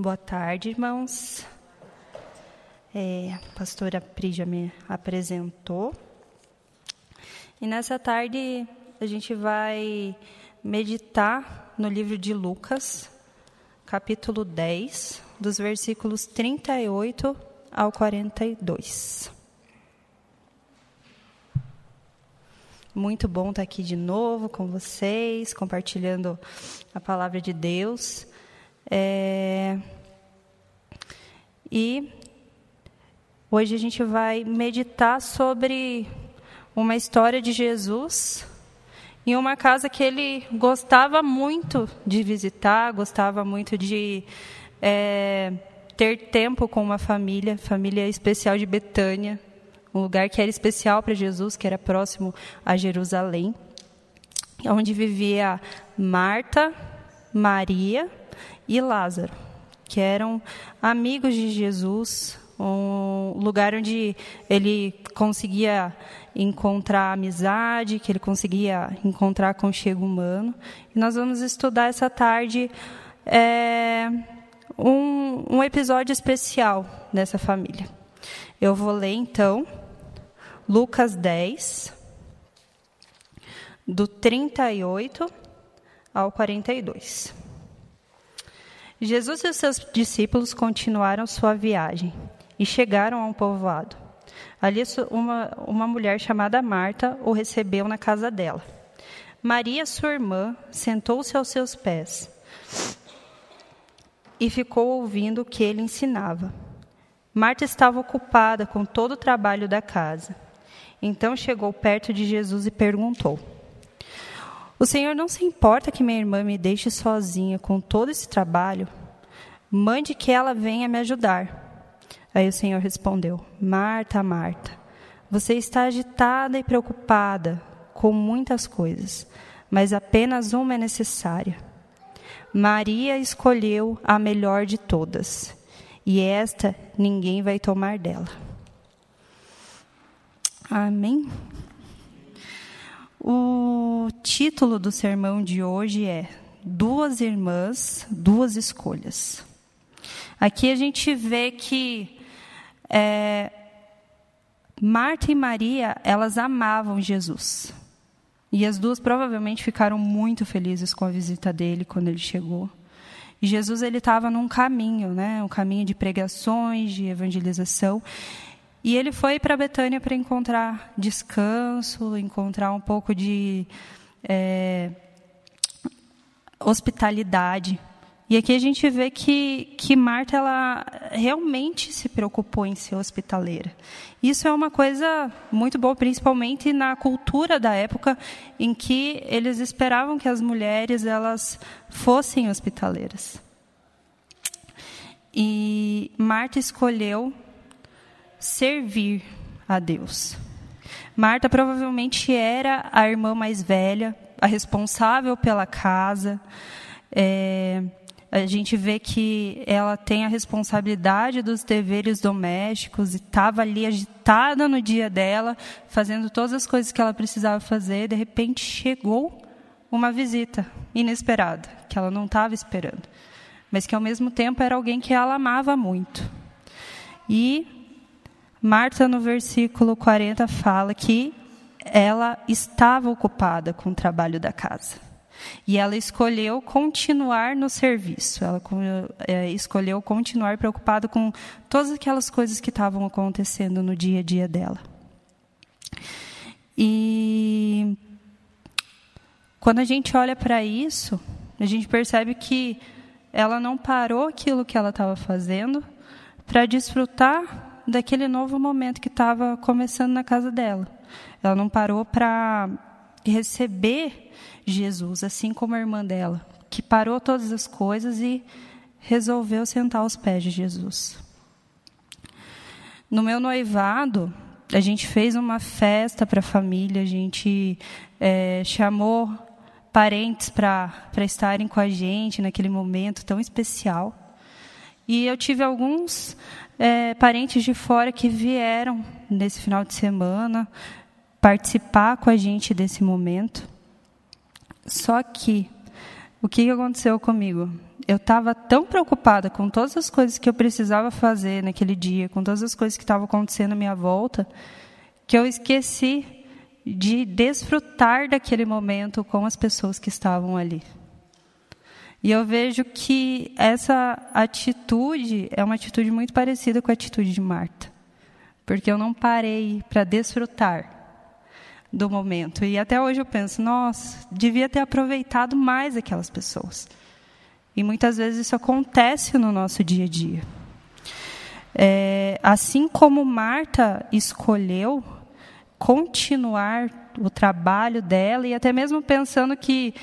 Boa tarde, irmãos. É, a pastora Pri já me apresentou. E nessa tarde a gente vai meditar no livro de Lucas, capítulo 10, dos versículos 38 ao 42. Muito bom estar aqui de novo com vocês, compartilhando a palavra de Deus. É... E hoje a gente vai meditar sobre uma história de Jesus em uma casa que ele gostava muito de visitar, gostava muito de é, ter tempo com uma família, família especial de Betânia, um lugar que era especial para Jesus, que era próximo a Jerusalém, onde vivia Marta, Maria e Lázaro, que eram amigos de Jesus, um lugar onde ele conseguia encontrar amizade, que ele conseguia encontrar conchego humano. E nós vamos estudar essa tarde é, um, um episódio especial dessa família. Eu vou ler então Lucas 10, do 38 ao 42. Jesus e os seus discípulos continuaram sua viagem e chegaram a um povoado. Ali, uma, uma mulher chamada Marta o recebeu na casa dela. Maria, sua irmã, sentou-se aos seus pés e ficou ouvindo o que ele ensinava. Marta estava ocupada com todo o trabalho da casa. Então chegou perto de Jesus e perguntou: O Senhor não se importa que minha irmã me deixe sozinha com todo esse trabalho? Mande que ela venha me ajudar. Aí o Senhor respondeu: Marta, Marta, você está agitada e preocupada com muitas coisas, mas apenas uma é necessária. Maria escolheu a melhor de todas, e esta ninguém vai tomar dela. Amém? O título do sermão de hoje é Duas Irmãs, Duas Escolhas. Aqui a gente vê que é, Marta e Maria, elas amavam Jesus. E as duas provavelmente ficaram muito felizes com a visita dele quando ele chegou. E Jesus ele estava num caminho, né, um caminho de pregações, de evangelização. E ele foi para Betânia para encontrar descanso, encontrar um pouco de é, hospitalidade. E aqui a gente vê que, que Marta ela realmente se preocupou em ser hospitaleira. Isso é uma coisa muito boa, principalmente na cultura da época em que eles esperavam que as mulheres elas fossem hospitaleiras. E Marta escolheu servir a Deus. Marta provavelmente era a irmã mais velha, a responsável pela casa. É, a gente vê que ela tem a responsabilidade dos deveres domésticos e estava ali agitada no dia dela, fazendo todas as coisas que ela precisava fazer. De repente chegou uma visita inesperada, que ela não estava esperando, mas que ao mesmo tempo era alguém que ela amava muito. E Marta, no versículo 40, fala que ela estava ocupada com o trabalho da casa. E ela escolheu continuar no serviço, ela é, escolheu continuar preocupada com todas aquelas coisas que estavam acontecendo no dia a dia dela. E quando a gente olha para isso, a gente percebe que ela não parou aquilo que ela estava fazendo para desfrutar daquele novo momento que estava começando na casa dela. Ela não parou para receber Jesus, assim como a irmã dela, que parou todas as coisas e resolveu sentar aos pés de Jesus. No meu noivado, a gente fez uma festa para a família, a gente é, chamou parentes para estarem com a gente naquele momento tão especial. E eu tive alguns é, parentes de fora que vieram nesse final de semana participar com a gente desse momento. Só que o que aconteceu comigo? Eu estava tão preocupada com todas as coisas que eu precisava fazer naquele dia, com todas as coisas que estavam acontecendo à minha volta, que eu esqueci de desfrutar daquele momento com as pessoas que estavam ali. E eu vejo que essa atitude é uma atitude muito parecida com a atitude de Marta. Porque eu não parei para desfrutar do momento. E até hoje eu penso, nossa, devia ter aproveitado mais aquelas pessoas. E muitas vezes isso acontece no nosso dia a dia. É, assim como Marta escolheu continuar o trabalho dela e até mesmo pensando que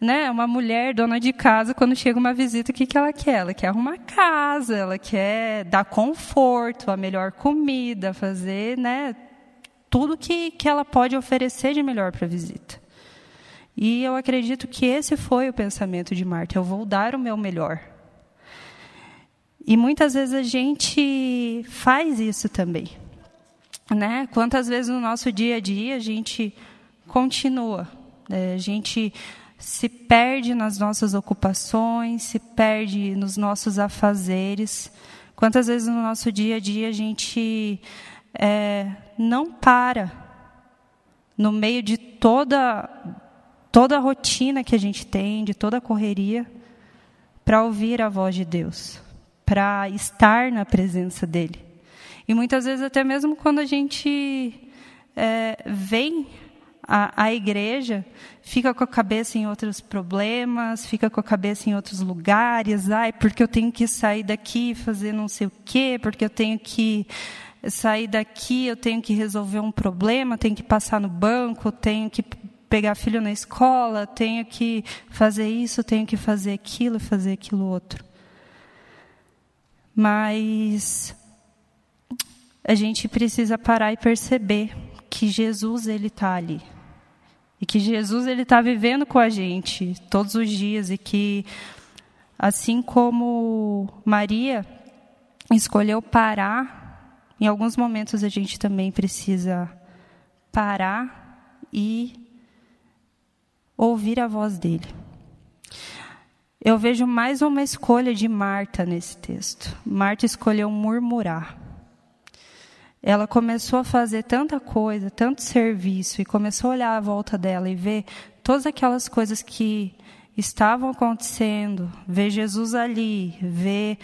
né, uma mulher dona de casa, quando chega uma visita, o que, que ela quer? Ela quer arrumar casa, ela quer dar conforto, a melhor comida, fazer né, tudo que, que ela pode oferecer de melhor para a visita. E eu acredito que esse foi o pensamento de Marta: eu vou dar o meu melhor. E muitas vezes a gente faz isso também. Né? Quantas vezes no nosso dia a dia a gente continua, né? a gente se perde nas nossas ocupações, se perde nos nossos afazeres. Quantas vezes no nosso dia a dia a gente é, não para no meio de toda toda a rotina que a gente tem, de toda a correria, para ouvir a voz de Deus, para estar na presença dele. E muitas vezes até mesmo quando a gente é, vem a, a igreja fica com a cabeça em outros problemas, fica com a cabeça em outros lugares. Ai, porque eu tenho que sair daqui e fazer não sei o quê, porque eu tenho que sair daqui, eu tenho que resolver um problema, tenho que passar no banco, tenho que pegar filho na escola, tenho que fazer isso, tenho que fazer aquilo, fazer aquilo outro. Mas a gente precisa parar e perceber que Jesus ele está ali. E que Jesus ele está vivendo com a gente todos os dias e que assim como Maria escolheu parar, em alguns momentos a gente também precisa parar e ouvir a voz dele. Eu vejo mais uma escolha de Marta nesse texto. Marta escolheu murmurar ela começou a fazer tanta coisa, tanto serviço, e começou a olhar à volta dela e ver todas aquelas coisas que estavam acontecendo, ver Jesus ali, ver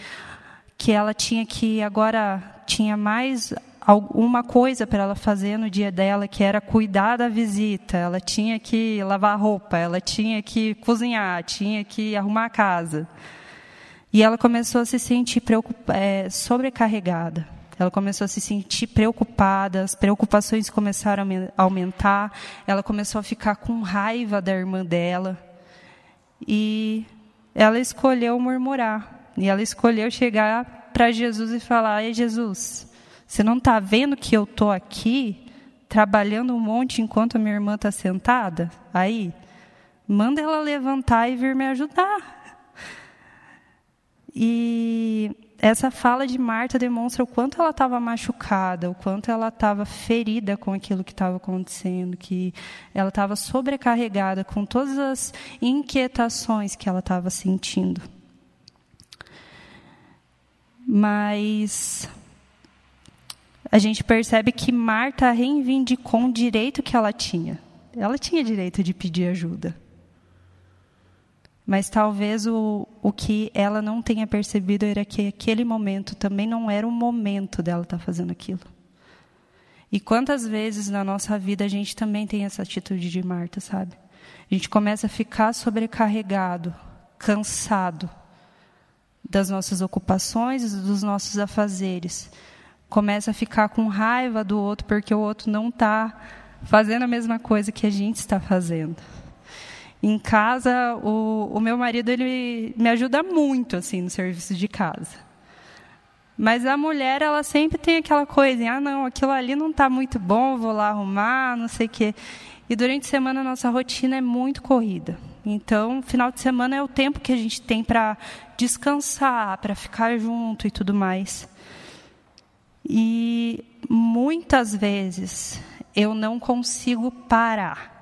que ela tinha que agora tinha mais alguma coisa para ela fazer no dia dela, que era cuidar da visita. Ela tinha que lavar roupa, ela tinha que cozinhar, tinha que arrumar a casa. E ela começou a se sentir é, sobrecarregada. Ela começou a se sentir preocupada, as preocupações começaram a aumentar, ela começou a ficar com raiva da irmã dela. E ela escolheu murmurar. E ela escolheu chegar para Jesus e falar: Ei, Jesus, você não está vendo que eu estou aqui trabalhando um monte enquanto a minha irmã está sentada? Aí, manda ela levantar e vir me ajudar. E essa fala de Marta demonstra o quanto ela estava machucada, o quanto ela estava ferida com aquilo que estava acontecendo, que ela estava sobrecarregada com todas as inquietações que ela estava sentindo. Mas a gente percebe que Marta reivindicou um direito que ela tinha. Ela tinha direito de pedir ajuda. Mas talvez o, o que ela não tenha percebido era que aquele momento também não era o momento dela estar tá fazendo aquilo. E quantas vezes na nossa vida a gente também tem essa atitude de Marta, sabe? A gente começa a ficar sobrecarregado, cansado das nossas ocupações, dos nossos afazeres. Começa a ficar com raiva do outro porque o outro não está fazendo a mesma coisa que a gente está fazendo. Em casa, o, o meu marido ele me ajuda muito assim no serviço de casa. Mas a mulher, ela sempre tem aquela coisa, ah, não, aquilo ali não está muito bom, vou lá arrumar, não sei o quê. E durante a semana a nossa rotina é muito corrida. Então, final de semana é o tempo que a gente tem para descansar, para ficar junto e tudo mais. E muitas vezes eu não consigo parar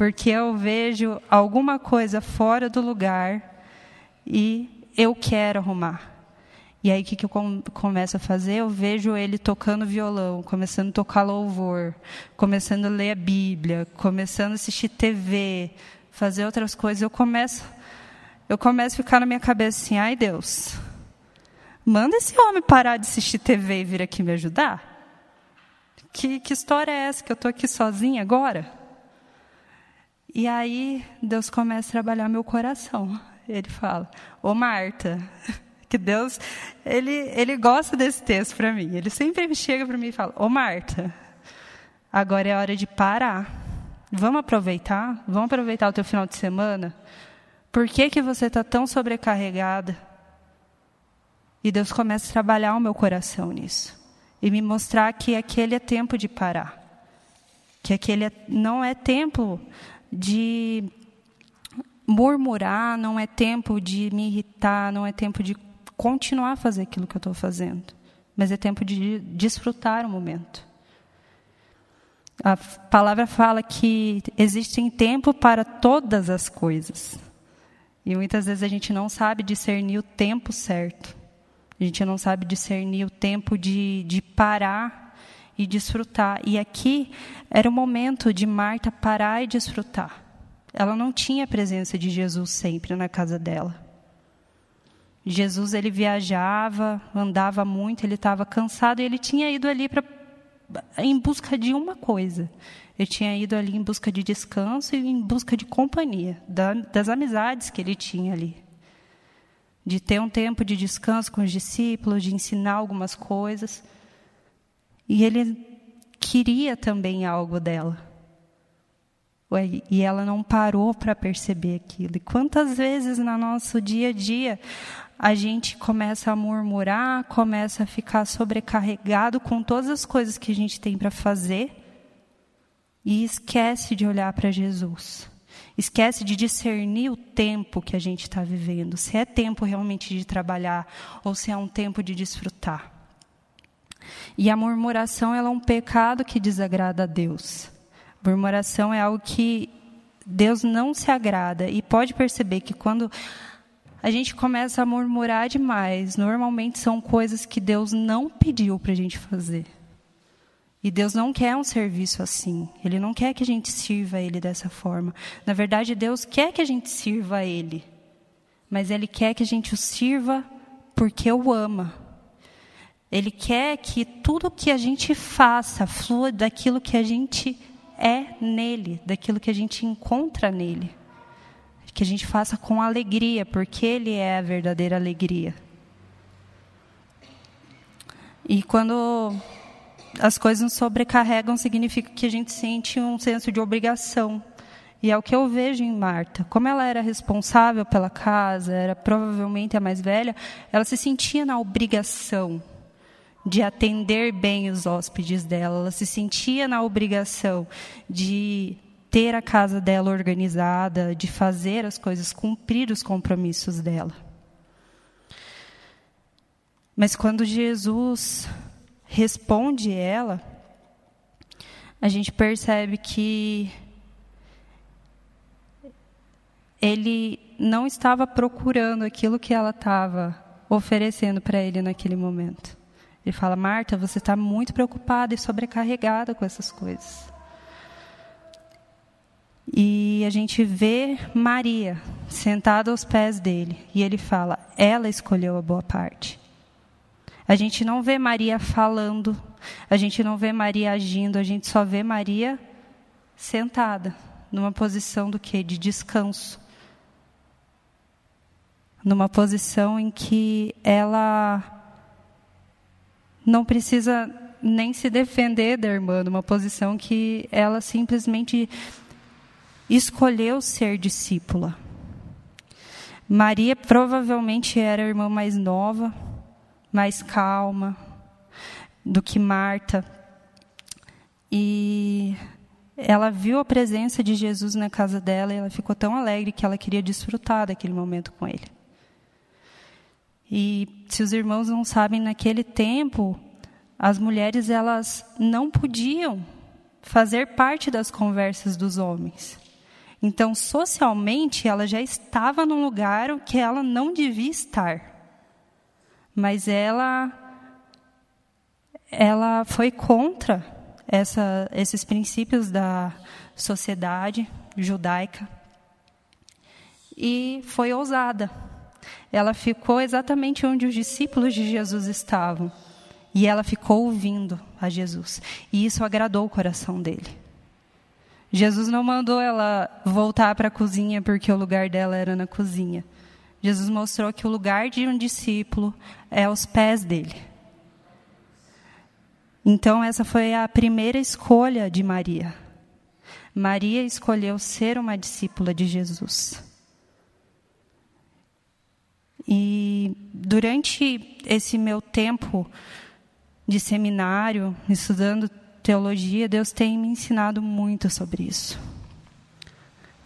porque eu vejo alguma coisa fora do lugar e eu quero arrumar. E aí o que, que eu começo a fazer? Eu vejo ele tocando violão, começando a tocar louvor, começando a ler a Bíblia, começando a assistir TV, fazer outras coisas. Eu começo, eu começo a ficar na minha cabeça assim, ai Deus, manda esse homem parar de assistir TV e vir aqui me ajudar. Que, que história é essa que eu estou aqui sozinha agora? E aí Deus começa a trabalhar meu coração. Ele fala: Ô Marta, que Deus, ele, ele gosta desse texto para mim. Ele sempre chega para mim e fala: Ô Marta, agora é hora de parar. Vamos aproveitar? Vamos aproveitar o teu final de semana? Por que, que você está tão sobrecarregada? E Deus começa a trabalhar o meu coração nisso. E me mostrar que aquele é tempo de parar. Que aquele é, não é tempo de murmurar, não é tempo de me irritar, não é tempo de continuar a fazer aquilo que eu estou fazendo, mas é tempo de desfrutar o momento. A palavra fala que existe tempo para todas as coisas. E muitas vezes a gente não sabe discernir o tempo certo. A gente não sabe discernir o tempo de, de parar e desfrutar. E aqui era o momento de Marta parar e desfrutar. Ela não tinha a presença de Jesus sempre na casa dela. Jesus ele viajava, andava muito, ele estava cansado e ele tinha ido ali para em busca de uma coisa. Ele tinha ido ali em busca de descanso e em busca de companhia, da, das amizades que ele tinha ali. De ter um tempo de descanso com os discípulos, de ensinar algumas coisas. E ele queria também algo dela. E ela não parou para perceber aquilo. E quantas vezes no nosso dia a dia a gente começa a murmurar, começa a ficar sobrecarregado com todas as coisas que a gente tem para fazer e esquece de olhar para Jesus. Esquece de discernir o tempo que a gente está vivendo, se é tempo realmente de trabalhar ou se é um tempo de desfrutar. E a murmuração ela é um pecado que desagrada a Deus. Murmuração é algo que Deus não se agrada. E pode perceber que quando a gente começa a murmurar demais, normalmente são coisas que Deus não pediu para a gente fazer. E Deus não quer um serviço assim. Ele não quer que a gente sirva a Ele dessa forma. Na verdade, Deus quer que a gente sirva a Ele. Mas Ele quer que a gente o sirva porque o ama. Ele quer que tudo que a gente faça flua daquilo que a gente é nele, daquilo que a gente encontra nele. Que a gente faça com alegria, porque ele é a verdadeira alegria. E quando as coisas nos sobrecarregam, significa que a gente sente um senso de obrigação. E é o que eu vejo em Marta. Como ela era responsável pela casa, era provavelmente a mais velha, ela se sentia na obrigação de atender bem os hóspedes dela, ela se sentia na obrigação de ter a casa dela organizada, de fazer as coisas, cumprir os compromissos dela. Mas quando Jesus responde ela, a gente percebe que ele não estava procurando aquilo que ela estava oferecendo para ele naquele momento. Ele fala: Marta, você está muito preocupada e sobrecarregada com essas coisas. E a gente vê Maria sentada aos pés dele. E ele fala: ela escolheu a boa parte. A gente não vê Maria falando, a gente não vê Maria agindo, a gente só vê Maria sentada, numa posição do que? De descanso. Numa posição em que ela não precisa nem se defender da irmã, numa posição que ela simplesmente escolheu ser discípula. Maria provavelmente era a irmã mais nova, mais calma do que Marta. E ela viu a presença de Jesus na casa dela e ela ficou tão alegre que ela queria desfrutar daquele momento com ele. E se os irmãos não sabem, naquele tempo, as mulheres elas não podiam fazer parte das conversas dos homens. Então, socialmente, ela já estava num lugar que ela não devia estar. Mas ela ela foi contra essa, esses princípios da sociedade judaica e foi ousada. Ela ficou exatamente onde os discípulos de Jesus estavam e ela ficou ouvindo a Jesus. E isso agradou o coração dele. Jesus não mandou ela voltar para a cozinha porque o lugar dela era na cozinha. Jesus mostrou que o lugar de um discípulo é aos pés dele. Então, essa foi a primeira escolha de Maria. Maria escolheu ser uma discípula de Jesus. E durante esse meu tempo de seminário, estudando teologia, Deus tem me ensinado muito sobre isso.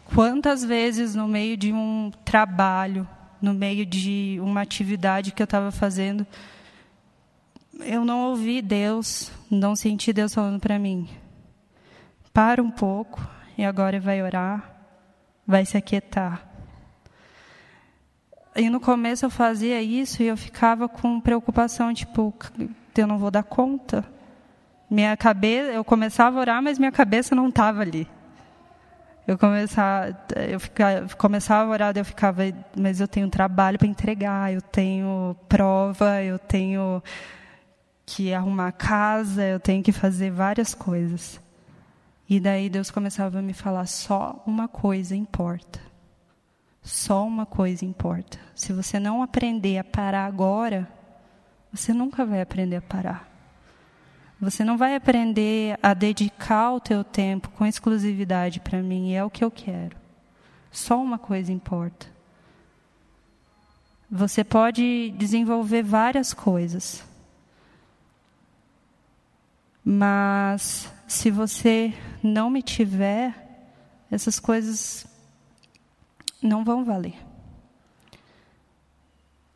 Quantas vezes, no meio de um trabalho, no meio de uma atividade que eu estava fazendo, eu não ouvi Deus, não senti Deus falando para mim: para um pouco e agora vai orar, vai se aquietar. E no começo eu fazia isso e eu ficava com preocupação, tipo, eu não vou dar conta. Minha cabeça, eu começava a orar, mas minha cabeça não estava ali. Eu começava, eu ficava, começava a orar, eu ficava, mas eu tenho trabalho para entregar, eu tenho prova, eu tenho que arrumar casa, eu tenho que fazer várias coisas. E daí Deus começava a me falar: só uma coisa importa. Só uma coisa importa. Se você não aprender a parar agora, você nunca vai aprender a parar. Você não vai aprender a dedicar o teu tempo com exclusividade para mim, e é o que eu quero. Só uma coisa importa. Você pode desenvolver várias coisas. Mas se você não me tiver, essas coisas não vão valer.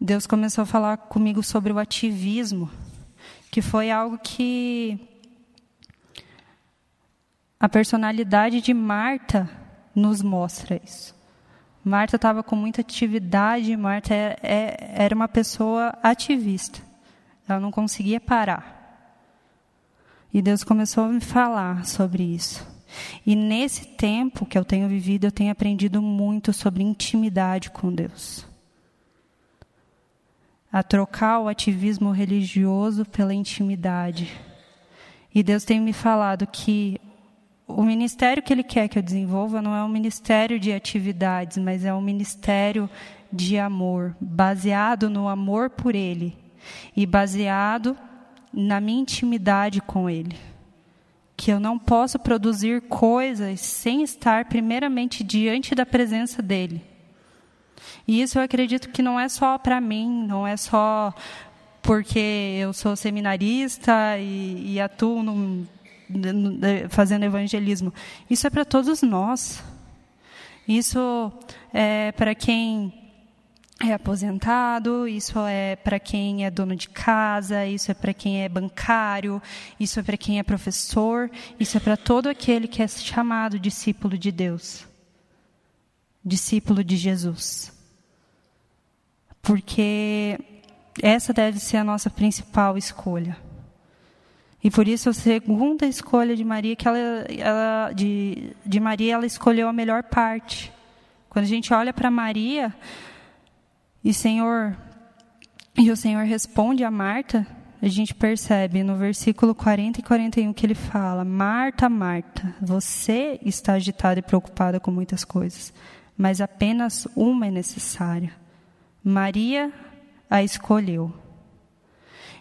Deus começou a falar comigo sobre o ativismo, que foi algo que a personalidade de Marta nos mostra isso. Marta estava com muita atividade, Marta é, é, era uma pessoa ativista. Ela não conseguia parar. E Deus começou a me falar sobre isso. E nesse tempo que eu tenho vivido, eu tenho aprendido muito sobre intimidade com Deus a trocar o ativismo religioso pela intimidade. E Deus tem me falado que o ministério que Ele quer que eu desenvolva não é um ministério de atividades, mas é um ministério de amor, baseado no amor por Ele e baseado na minha intimidade com Ele. Que eu não posso produzir coisas sem estar primeiramente diante da presença dEle. E isso eu acredito que não é só para mim, não é só porque eu sou seminarista e, e atuo no, no, fazendo evangelismo. Isso é para todos nós. Isso é para quem é aposentado, isso é para quem é dono de casa, isso é para quem é bancário, isso é para quem é professor, isso é para todo aquele que é chamado discípulo de Deus, discípulo de Jesus porque essa deve ser a nossa principal escolha. E por isso a segunda escolha de Maria que ela, ela de, de Maria ela escolheu a melhor parte. Quando a gente olha para Maria e Senhor e o Senhor responde a Marta, a gente percebe no versículo 40 e 41 que ele fala: Marta, Marta, você está agitada e preocupada com muitas coisas, mas apenas uma é necessária. Maria a escolheu.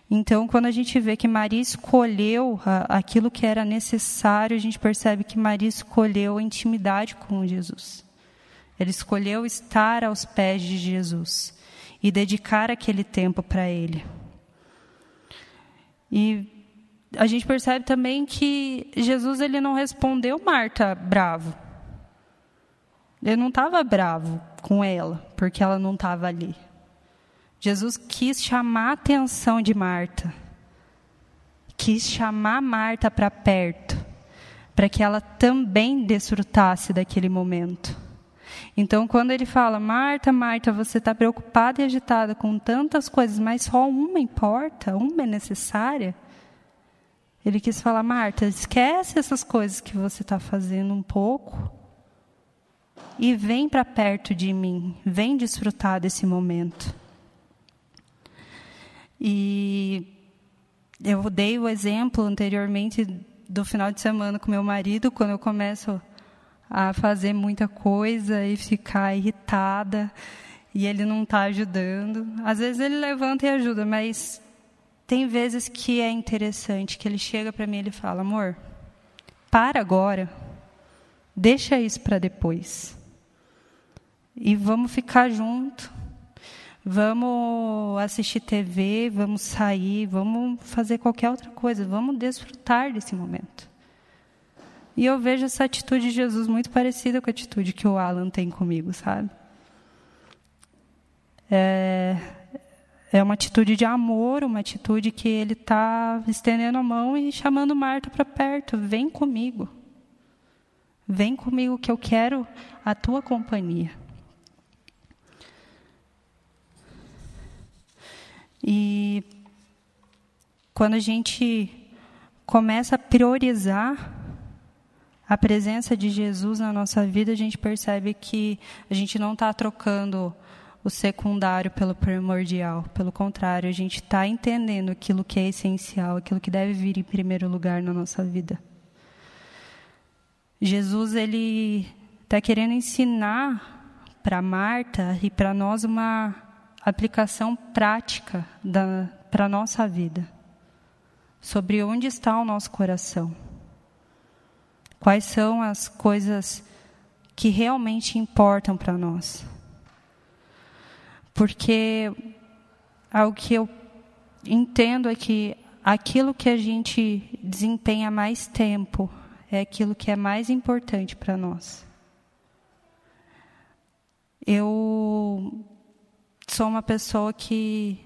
Então, quando a gente vê que Maria escolheu aquilo que era necessário, a gente percebe que Maria escolheu a intimidade com Jesus. Ela escolheu estar aos pés de Jesus e dedicar aquele tempo para Ele. E a gente percebe também que Jesus ele não respondeu Marta bravo. Ele não estava bravo com ela, porque ela não estava ali. Jesus quis chamar a atenção de Marta. Quis chamar Marta para perto, para que ela também desfrutasse daquele momento. Então, quando ele fala, Marta, Marta, você está preocupada e agitada com tantas coisas, mas só uma importa, uma é necessária. Ele quis falar, Marta, esquece essas coisas que você está fazendo um pouco e vem para perto de mim, vem desfrutar desse momento. E eu dei o exemplo anteriormente do final de semana com meu marido, quando eu começo a fazer muita coisa e ficar irritada e ele não está ajudando. Às vezes ele levanta e ajuda, mas tem vezes que é interessante que ele chega para mim e ele fala: "Amor, para agora. Deixa isso para depois. E vamos ficar junto. Vamos assistir TV, vamos sair, vamos fazer qualquer outra coisa, vamos desfrutar desse momento." E eu vejo essa atitude de Jesus muito parecida com a atitude que o Alan tem comigo, sabe? É, é uma atitude de amor, uma atitude que ele está estendendo a mão e chamando Marta para perto. Vem comigo. Vem comigo que eu quero a tua companhia. E quando a gente começa a priorizar a presença de Jesus na nossa vida, a gente percebe que a gente não está trocando o secundário pelo primordial. Pelo contrário, a gente está entendendo aquilo que é essencial, aquilo que deve vir em primeiro lugar na nossa vida. Jesus ele está querendo ensinar para Marta e para nós uma aplicação prática para a nossa vida sobre onde está o nosso coração. Quais são as coisas que realmente importam para nós? Porque algo que eu entendo é que aquilo que a gente desempenha mais tempo é aquilo que é mais importante para nós. Eu sou uma pessoa que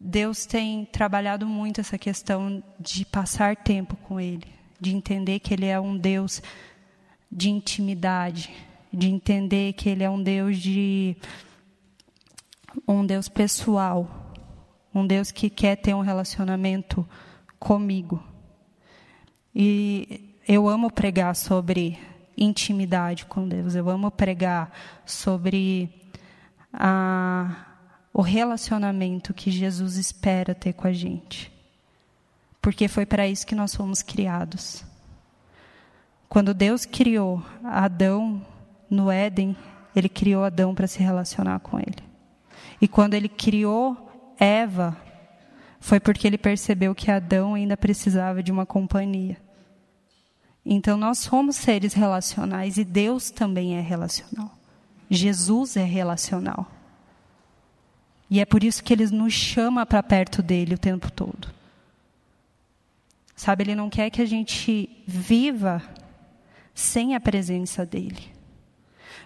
Deus tem trabalhado muito essa questão de passar tempo com Ele de entender que Ele é um Deus de intimidade, de entender que Ele é um Deus de um Deus pessoal, um Deus que quer ter um relacionamento comigo. E eu amo pregar sobre intimidade com Deus, eu amo pregar sobre a, o relacionamento que Jesus espera ter com a gente porque foi para isso que nós fomos criados. Quando Deus criou Adão no Éden, ele criou Adão para se relacionar com ele. E quando ele criou Eva, foi porque ele percebeu que Adão ainda precisava de uma companhia. Então nós somos seres relacionais e Deus também é relacional. Jesus é relacional. E é por isso que ele nos chama para perto dele o tempo todo. Sabe, Ele não quer que a gente viva sem a presença dEle.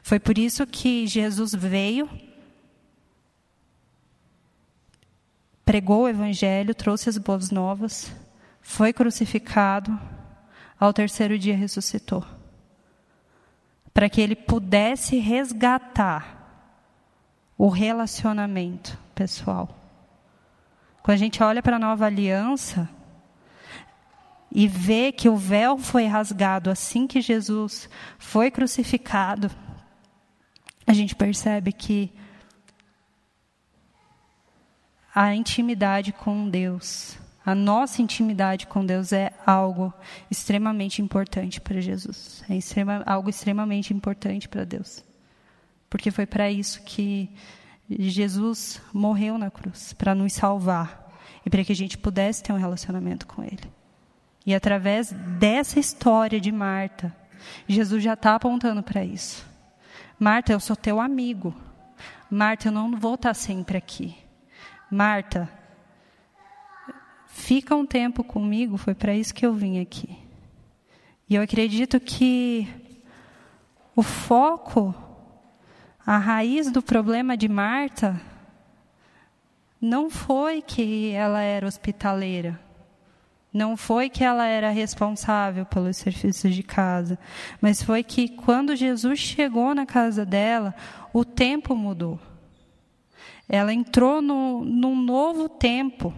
Foi por isso que Jesus veio, pregou o Evangelho, trouxe as boas novas, foi crucificado, ao terceiro dia ressuscitou. Para que Ele pudesse resgatar o relacionamento pessoal. Quando a gente olha para a nova aliança, e vê que o véu foi rasgado assim que Jesus foi crucificado, a gente percebe que a intimidade com Deus, a nossa intimidade com Deus é algo extremamente importante para Jesus, é extrema, algo extremamente importante para Deus, porque foi para isso que Jesus morreu na cruz, para nos salvar e para que a gente pudesse ter um relacionamento com Ele. E através dessa história de Marta, Jesus já está apontando para isso. Marta, eu sou teu amigo. Marta, eu não vou estar tá sempre aqui. Marta, fica um tempo comigo, foi para isso que eu vim aqui. E eu acredito que o foco, a raiz do problema de Marta, não foi que ela era hospitaleira. Não foi que ela era responsável pelos serviços de casa, mas foi que quando Jesus chegou na casa dela, o tempo mudou. Ela entrou no, num novo tempo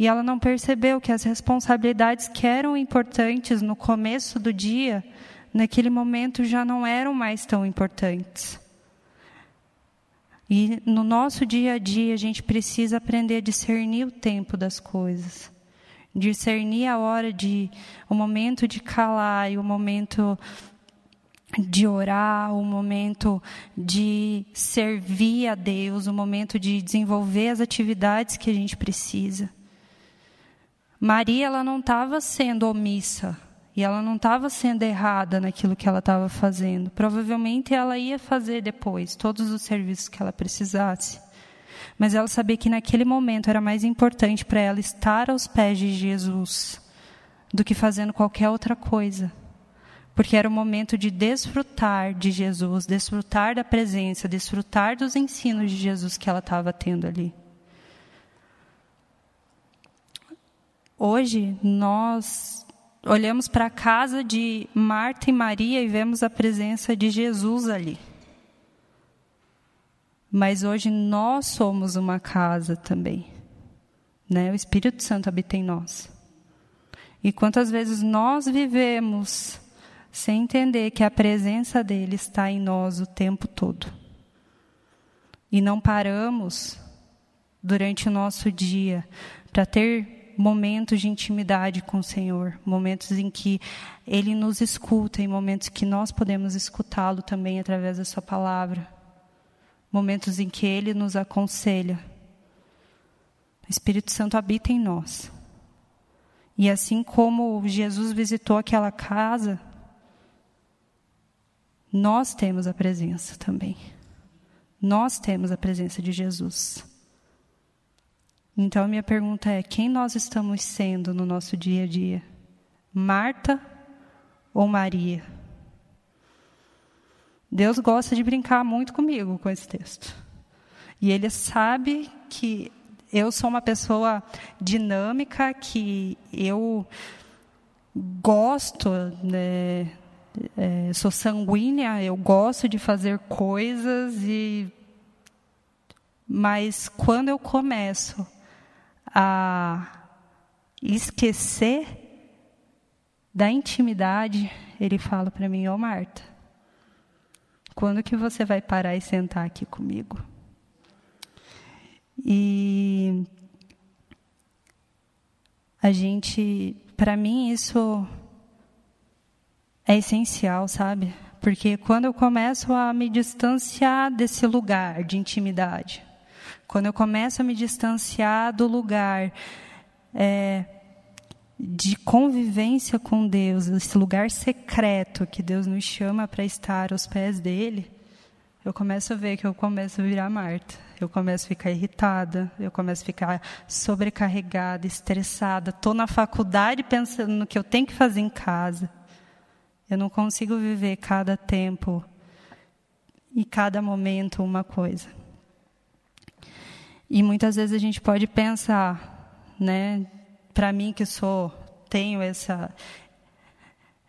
e ela não percebeu que as responsabilidades que eram importantes no começo do dia, naquele momento já não eram mais tão importantes. E no nosso dia a dia a gente precisa aprender a discernir o tempo das coisas. Discernir a hora de o momento de calar e o momento de orar, o momento de servir a Deus, o momento de desenvolver as atividades que a gente precisa. Maria ela não estava sendo omissa e ela não estava sendo errada naquilo que ela estava fazendo. Provavelmente ela ia fazer depois todos os serviços que ela precisasse. Mas ela sabia que naquele momento era mais importante para ela estar aos pés de Jesus do que fazendo qualquer outra coisa porque era o momento de desfrutar de Jesus, desfrutar da presença, desfrutar dos ensinos de Jesus que ela estava tendo ali. Hoje nós olhamos para a casa de Marta e Maria e vemos a presença de Jesus ali. Mas hoje nós somos uma casa também. Né? O Espírito Santo habita em nós. E quantas vezes nós vivemos sem entender que a presença dele está em nós o tempo todo. E não paramos durante o nosso dia para ter momentos de intimidade com o Senhor, momentos em que ele nos escuta e momentos que nós podemos escutá-lo também através da sua palavra. Momentos em que ele nos aconselha. O Espírito Santo habita em nós. E assim como Jesus visitou aquela casa, nós temos a presença também. Nós temos a presença de Jesus. Então, minha pergunta é: quem nós estamos sendo no nosso dia a dia? Marta ou Maria? Deus gosta de brincar muito comigo com esse texto. E Ele sabe que eu sou uma pessoa dinâmica, que eu gosto né, é, sou sanguínea, eu gosto de fazer coisas e mas quando eu começo a esquecer da intimidade, ele fala para mim, ô oh, Marta, quando que você vai parar e sentar aqui comigo? E a gente, para mim isso é essencial, sabe? Porque quando eu começo a me distanciar desse lugar de intimidade, quando eu começo a me distanciar do lugar é, de convivência com Deus, esse lugar secreto que Deus nos chama para estar aos pés dele, eu começo a ver que eu começo a virar Marta. Eu começo a ficar irritada, eu começo a ficar sobrecarregada, estressada. Estou na faculdade pensando no que eu tenho que fazer em casa. Eu não consigo viver cada tempo e cada momento uma coisa. E muitas vezes a gente pode pensar, né? Para mim que sou tenho essa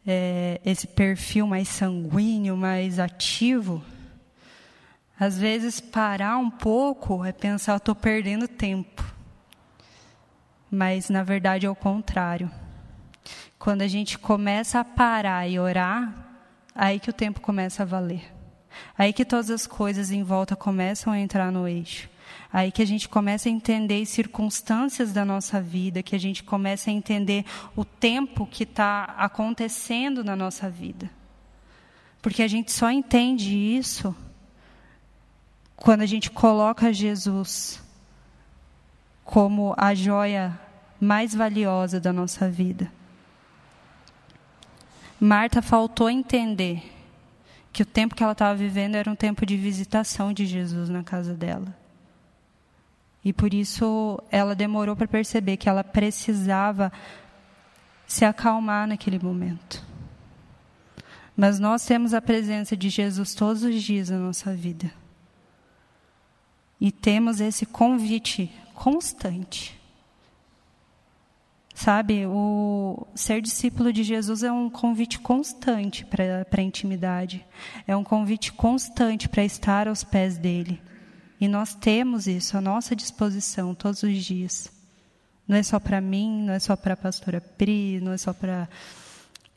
é, esse perfil mais sanguíneo, mais ativo, às vezes parar um pouco é pensar, estou perdendo tempo. Mas na verdade é o contrário. Quando a gente começa a parar e orar, aí que o tempo começa a valer. Aí que todas as coisas em volta começam a entrar no eixo. Aí que a gente começa a entender as circunstâncias da nossa vida, que a gente começa a entender o tempo que está acontecendo na nossa vida. Porque a gente só entende isso quando a gente coloca Jesus como a joia mais valiosa da nossa vida. Marta faltou entender que o tempo que ela estava vivendo era um tempo de visitação de Jesus na casa dela. E por isso ela demorou para perceber que ela precisava se acalmar naquele momento. Mas nós temos a presença de Jesus todos os dias na nossa vida. E temos esse convite constante Sabe, o ser discípulo de Jesus é um convite constante para a intimidade, é um convite constante para estar aos pés dele. E nós temos isso à nossa disposição todos os dias. Não é só para mim, não é só para a pastora Pri, não é só para.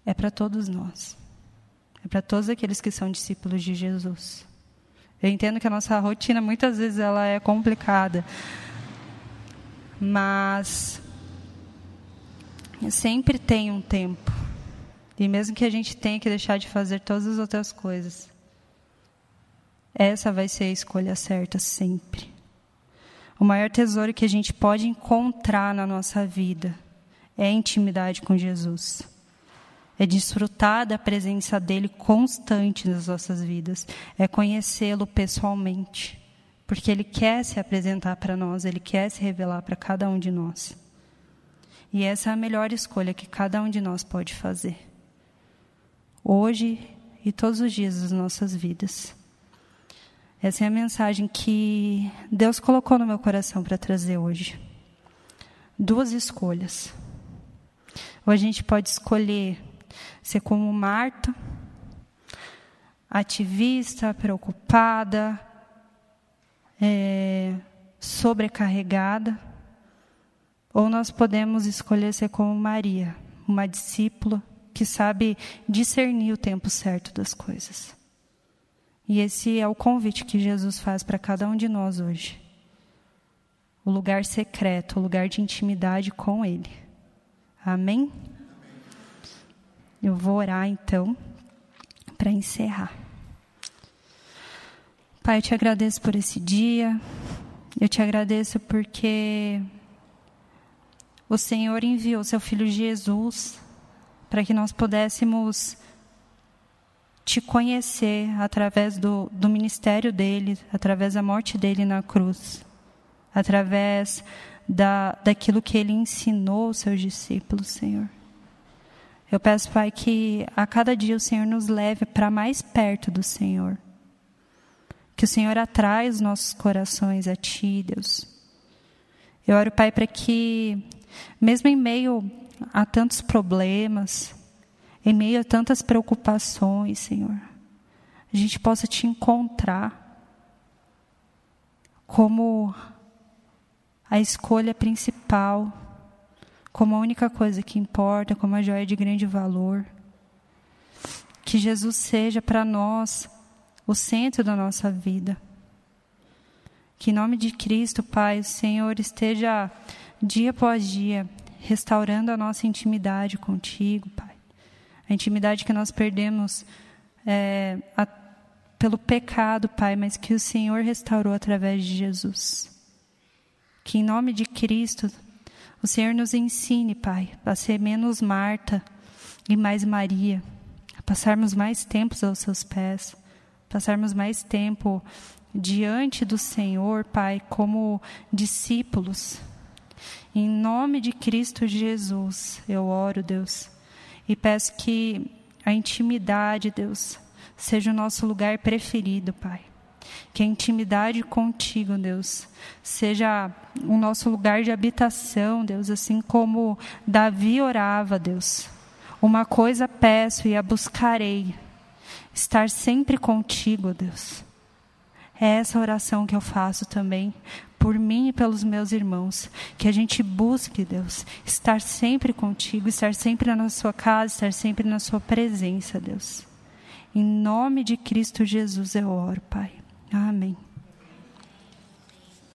É para todos nós. É para todos aqueles que são discípulos de Jesus. Eu entendo que a nossa rotina muitas vezes ela é complicada, mas sempre tem um tempo. E mesmo que a gente tenha que deixar de fazer todas as outras coisas, essa vai ser a escolha certa sempre. O maior tesouro que a gente pode encontrar na nossa vida é a intimidade com Jesus. É desfrutar da presença dele constante nas nossas vidas. É conhecê-lo pessoalmente. Porque ele quer se apresentar para nós, ele quer se revelar para cada um de nós. E essa é a melhor escolha que cada um de nós pode fazer. Hoje e todos os dias das nossas vidas. Essa é a mensagem que Deus colocou no meu coração para trazer hoje. Duas escolhas. Ou a gente pode escolher ser como Marta, ativista, preocupada, é, sobrecarregada ou nós podemos escolher ser como Maria, uma discípula que sabe discernir o tempo certo das coisas. E esse é o convite que Jesus faz para cada um de nós hoje. O lugar secreto, o lugar de intimidade com Ele. Amém? Eu vou orar então para encerrar. Pai, eu te agradeço por esse dia. Eu te agradeço porque o Senhor enviou seu Filho Jesus para que nós pudéssemos te conhecer através do, do ministério dele, através da morte dele na cruz, através da, daquilo que ele ensinou aos seus discípulos, Senhor. Eu peço, Pai, que a cada dia o Senhor nos leve para mais perto do Senhor. Que o Senhor atrai os nossos corações a Ti, Deus. Eu oro, Pai, para que mesmo em meio a tantos problemas, em meio a tantas preocupações, Senhor, a gente possa te encontrar como a escolha principal, como a única coisa que importa, como a joia de grande valor. Que Jesus seja para nós o centro da nossa vida. Que em nome de Cristo, Pai, o Senhor esteja dia após dia, restaurando a nossa intimidade contigo, Pai. A intimidade que nós perdemos é, a, pelo pecado, Pai, mas que o Senhor restaurou através de Jesus. Que em nome de Cristo, o Senhor nos ensine, Pai, a ser menos Marta e mais Maria, a passarmos mais tempos aos seus pés, passarmos mais tempo diante do Senhor, Pai, como discípulos, em nome de Cristo Jesus, eu oro, Deus, e peço que a intimidade, Deus, seja o nosso lugar preferido, Pai. Que a intimidade contigo, Deus, seja o nosso lugar de habitação, Deus, assim como Davi orava, Deus. Uma coisa peço e a buscarei, estar sempre contigo, Deus. É essa oração que eu faço também, por mim e pelos meus irmãos. Que a gente busque, Deus, estar sempre contigo, estar sempre na sua casa, estar sempre na sua presença, Deus. Em nome de Cristo Jesus eu oro, Pai. Amém.